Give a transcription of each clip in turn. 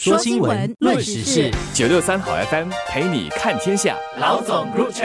说新闻，论时事，九六三好 FM 陪你看天下。老总入场。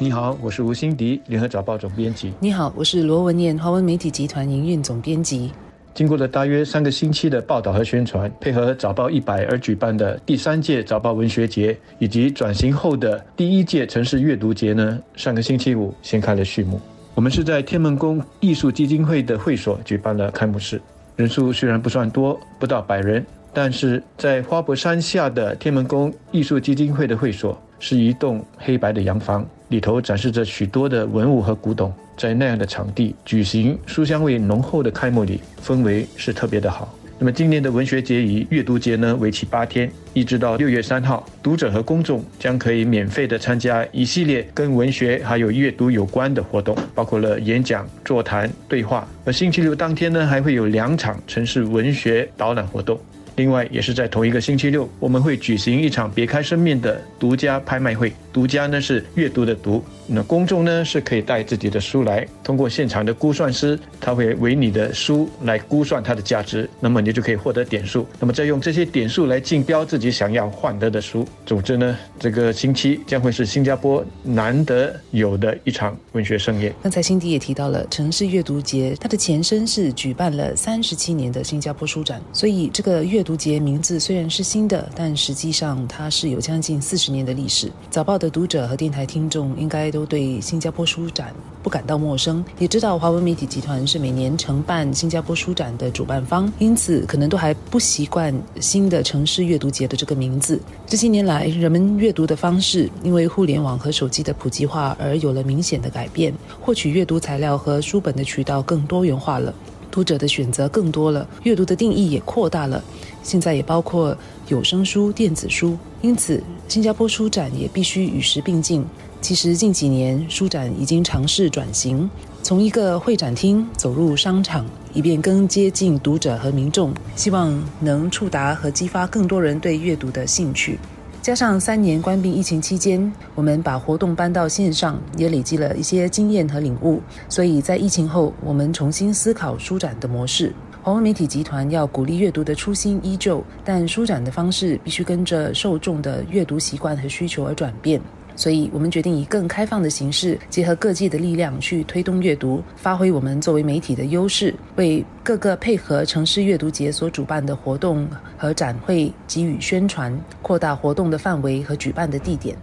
你好，我是吴欣迪，联合早报总编辑。你好，我是罗文念，华文媒体集团营运总编辑。经过了大约三个星期的报道和宣传，配合早报一百而举办的第三届早报文学节，以及转型后的第一届城市阅读节呢，上个星期五掀开了序幕。我们是在天门宫艺术基金会的会所举办了开幕式。人数虽然不算多，不到百人，但是在花博山下的天门宫艺术基金会的会所是一栋黑白的洋房，里头展示着许多的文物和古董。在那样的场地举行书香味浓厚的开幕礼，氛围是特别的好。那么今年的文学节与阅读节呢，为期八天，一直到六月三号，读者和公众将可以免费的参加一系列跟文学还有阅读有关的活动，包括了演讲、座谈、对话。而星期六当天呢，还会有两场城市文学导览活动。另外，也是在同一个星期六，我们会举行一场别开生面的独家拍卖会。独家呢是阅读的读，那公众呢是可以带自己的书来，通过现场的估算师，他会为你的书来估算它的价值，那么你就可以获得点数，那么再用这些点数来竞标自己想要换得的书。总之呢，这个星期将会是新加坡难得有的一场文学盛宴。刚才辛迪也提到了城市阅读节，它的前身是举办了三十七年的新加坡书展，所以这个阅读节名字虽然是新的，但实际上它是有将近四十年的历史。早报的。读者和电台听众应该都对新加坡书展不感到陌生，也知道华文媒体集团是每年承办新加坡书展的主办方，因此可能都还不习惯新的城市阅读节的这个名字。这些年来，人们阅读的方式因为互联网和手机的普及化而有了明显的改变，获取阅读材料和书本的渠道更多元化了，读者的选择更多了，阅读的定义也扩大了。现在也包括有声书、电子书，因此新加坡书展也必须与时并进。其实近几年书展已经尝试转型，从一个会展厅走入商场，以便更接近读者和民众，希望能触达和激发更多人对阅读的兴趣。加上三年关闭疫情期间，我们把活动搬到线上，也累积了一些经验和领悟，所以在疫情后，我们重新思考书展的模式。华文媒体集团要鼓励阅读的初心依旧，但书展的方式必须跟着受众的阅读习惯和需求而转变。所以，我们决定以更开放的形式，结合各界的力量去推动阅读，发挥我们作为媒体的优势，为各个配合城市阅读节所主办的活动和展会给予宣传，扩大活动的范围和举办的地点。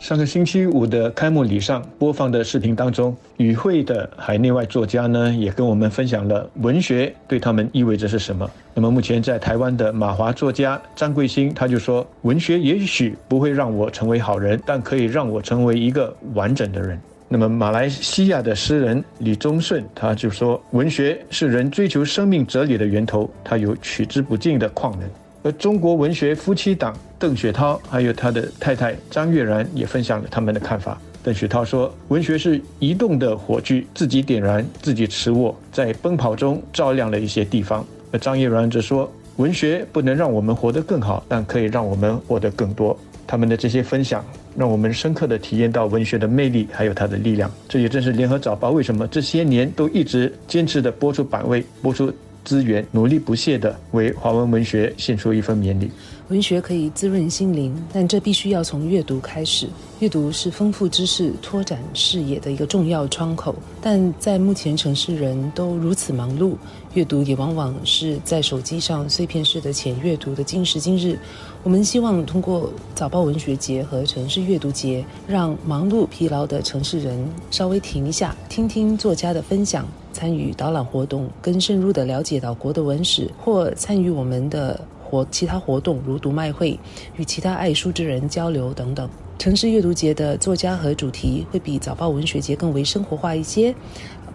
上个星期五的开幕礼上播放的视频当中，与会的海内外作家呢，也跟我们分享了文学对他们意味着是什么。那么目前在台湾的马华作家张贵兴，他就说，文学也许不会让我成为好人，但可以让我成为一个完整的人。那么马来西亚的诗人李宗顺，他就说，文学是人追求生命哲理的源头，它有取之不尽的矿能。而中国文学夫妻档邓雪涛还有他的太太张悦然也分享了他们的看法。邓雪涛说：“文学是移动的火炬，自己点燃，自己持握，在奔跑中照亮了一些地方。”而张悦然则说：“文学不能让我们活得更好，但可以让我们活得更多。”他们的这些分享，让我们深刻地体验到文学的魅力，还有它的力量。这也正是联合早报为什么这些年都一直坚持的播出版位，播出。资源努力不懈地为华文文学献出一份绵力。文学可以滋润心灵，但这必须要从阅读开始。阅读是丰富知识、拓展视野的一个重要窗口。但在目前城市人都如此忙碌，阅读也往往是在手机上碎片式的浅阅读的今时今日。我们希望通过早报文学节和城市阅读节，让忙碌疲劳的城市人稍微停一下，听听作家的分享。参与导览活动，更深入的了解岛国的文史，或参与我们的活其他活动，如读卖会，与其他爱书之人交流等等。城市阅读节的作家和主题会比早报文学节更为生活化一些，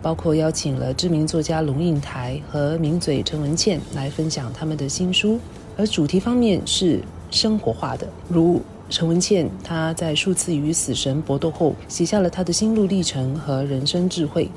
包括邀请了知名作家龙应台和名嘴陈文茜来分享他们的新书，而主题方面是生活化的，如陈文茜她在数次与死神搏斗后，写下了她的心路历程和人生智慧。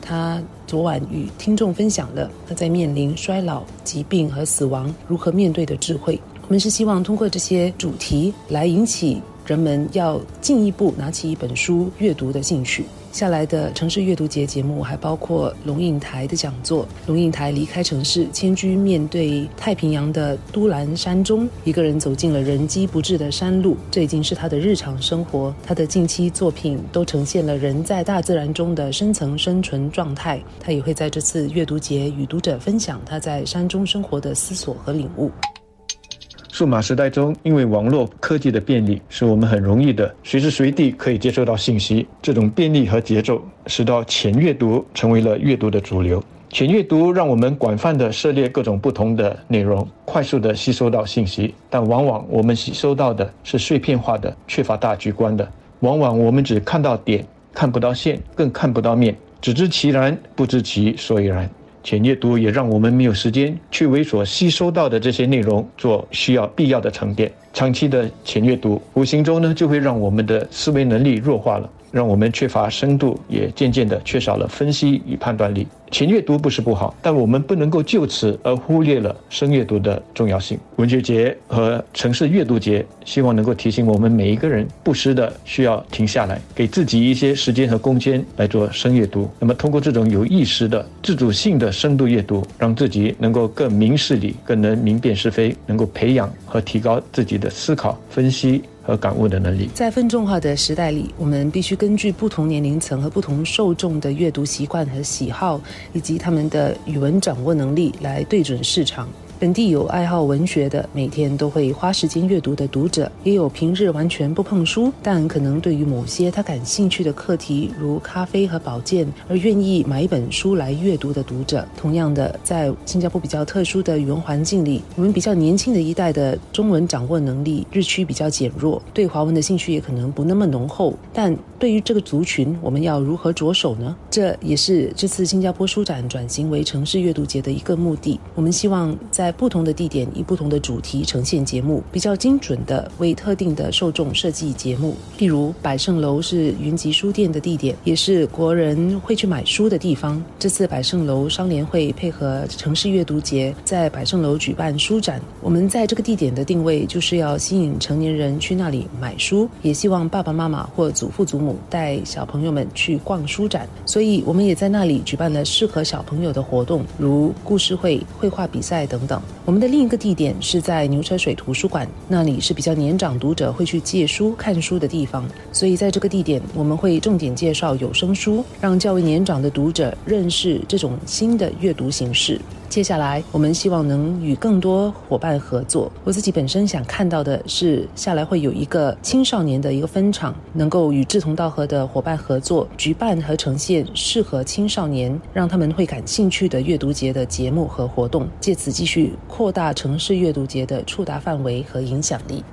她昨晚与听众分享了她在面临衰老、疾病和死亡如何面对的智慧。我们是希望通过这些主题来引起人们要进一步拿起一本书阅读的兴趣。下来的城市阅读节节目还包括龙应台的讲座。龙应台离开城市，迁居面对太平洋的都兰山中，一个人走进了人迹不至的山路，这已经是他的日常生活。他的近期作品都呈现了人在大自然中的深层生存状态。他也会在这次阅读节与读者分享他在山中生活的思索和领悟。数码时代中，因为网络科技的便利，使我们很容易的随时随地可以接收到信息。这种便利和节奏，使到浅阅读成为了阅读的主流。浅阅读让我们广泛的涉猎各种不同的内容，快速的吸收到信息，但往往我们吸收到的是碎片化的、缺乏大局观的。往往我们只看到点，看不到线，更看不到面，只知其然，不知其所以然。浅阅读也让我们没有时间去为所吸收到的这些内容做需要必要的沉淀。长期的浅阅读，无形中呢就会让我们的思维能力弱化了。让我们缺乏深度，也渐渐的缺少了分析与判断力。浅阅读不是不好，但我们不能够就此而忽略了深阅读的重要性。文学节和城市阅读节希望能够提醒我们每一个人，不时的需要停下来，给自己一些时间和空间来做深阅读。那么，通过这种有意识的、自主性的深度阅读，让自己能够更明事理，更能明辨是非，能够培养和提高自己的思考、分析。和感悟的能力，在分众化的时代里，我们必须根据不同年龄层和不同受众的阅读习惯和喜好，以及他们的语文掌握能力来对准市场。本地有爱好文学的，每天都会花时间阅读的读者，也有平日完全不碰书，但可能对于某些他感兴趣的课题，如咖啡和保健，而愿意买一本书来阅读的读者。同样的，在新加坡比较特殊的语文环境里，我们比较年轻的一代的中文掌握能力日趋比较减弱，对华文的兴趣也可能不那么浓厚。但对于这个族群，我们要如何着手呢？这也是这次新加坡书展转型为城市阅读节的一个目的。我们希望在在不同的地点以不同的主题呈现节目，比较精准的为特定的受众设计节目。例如，百盛楼是云集书店的地点，也是国人会去买书的地方。这次百盛楼商联会配合城市阅读节，在百盛楼举办书展。我们在这个地点的定位就是要吸引成年人去那里买书，也希望爸爸妈妈或祖父祖母带小朋友们去逛书展。所以，我们也在那里举办了适合小朋友的活动，如故事会、绘画比赛等等。我们的另一个地点是在牛车水图书馆，那里是比较年长读者会去借书、看书的地方。所以在这个地点，我们会重点介绍有声书，让较为年长的读者认识这种新的阅读形式。接下来，我们希望能与更多伙伴合作。我自己本身想看到的是，下来会有一个青少年的一个分场，能够与志同道合的伙伴合作，举办和呈现适合青少年、让他们会感兴趣的阅读节的节目和活动，借此继续扩大城市阅读节的触达范围和影响力。